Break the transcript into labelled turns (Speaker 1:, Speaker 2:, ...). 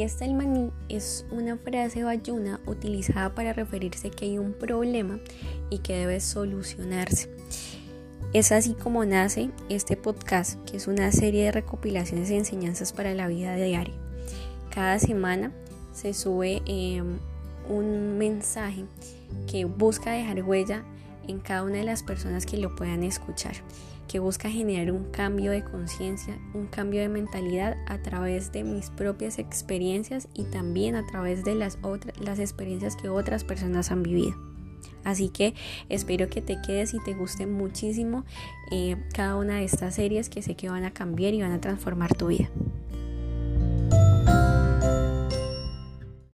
Speaker 1: ahí está el maní es una frase bayuna utilizada para referirse que hay un problema y que debe solucionarse. Es así como nace este podcast, que es una serie de recopilaciones y enseñanzas para la vida diaria. Cada semana se sube em, un mensaje que busca dejar huella en cada una de las personas que lo puedan escuchar, que busca generar un cambio de conciencia, un cambio de mentalidad a través de mis propias experiencias y también a través de las, otras, las experiencias que otras personas han vivido. Así que espero que te quedes y te guste muchísimo eh, cada una de estas series que sé que van a cambiar y van a transformar tu vida.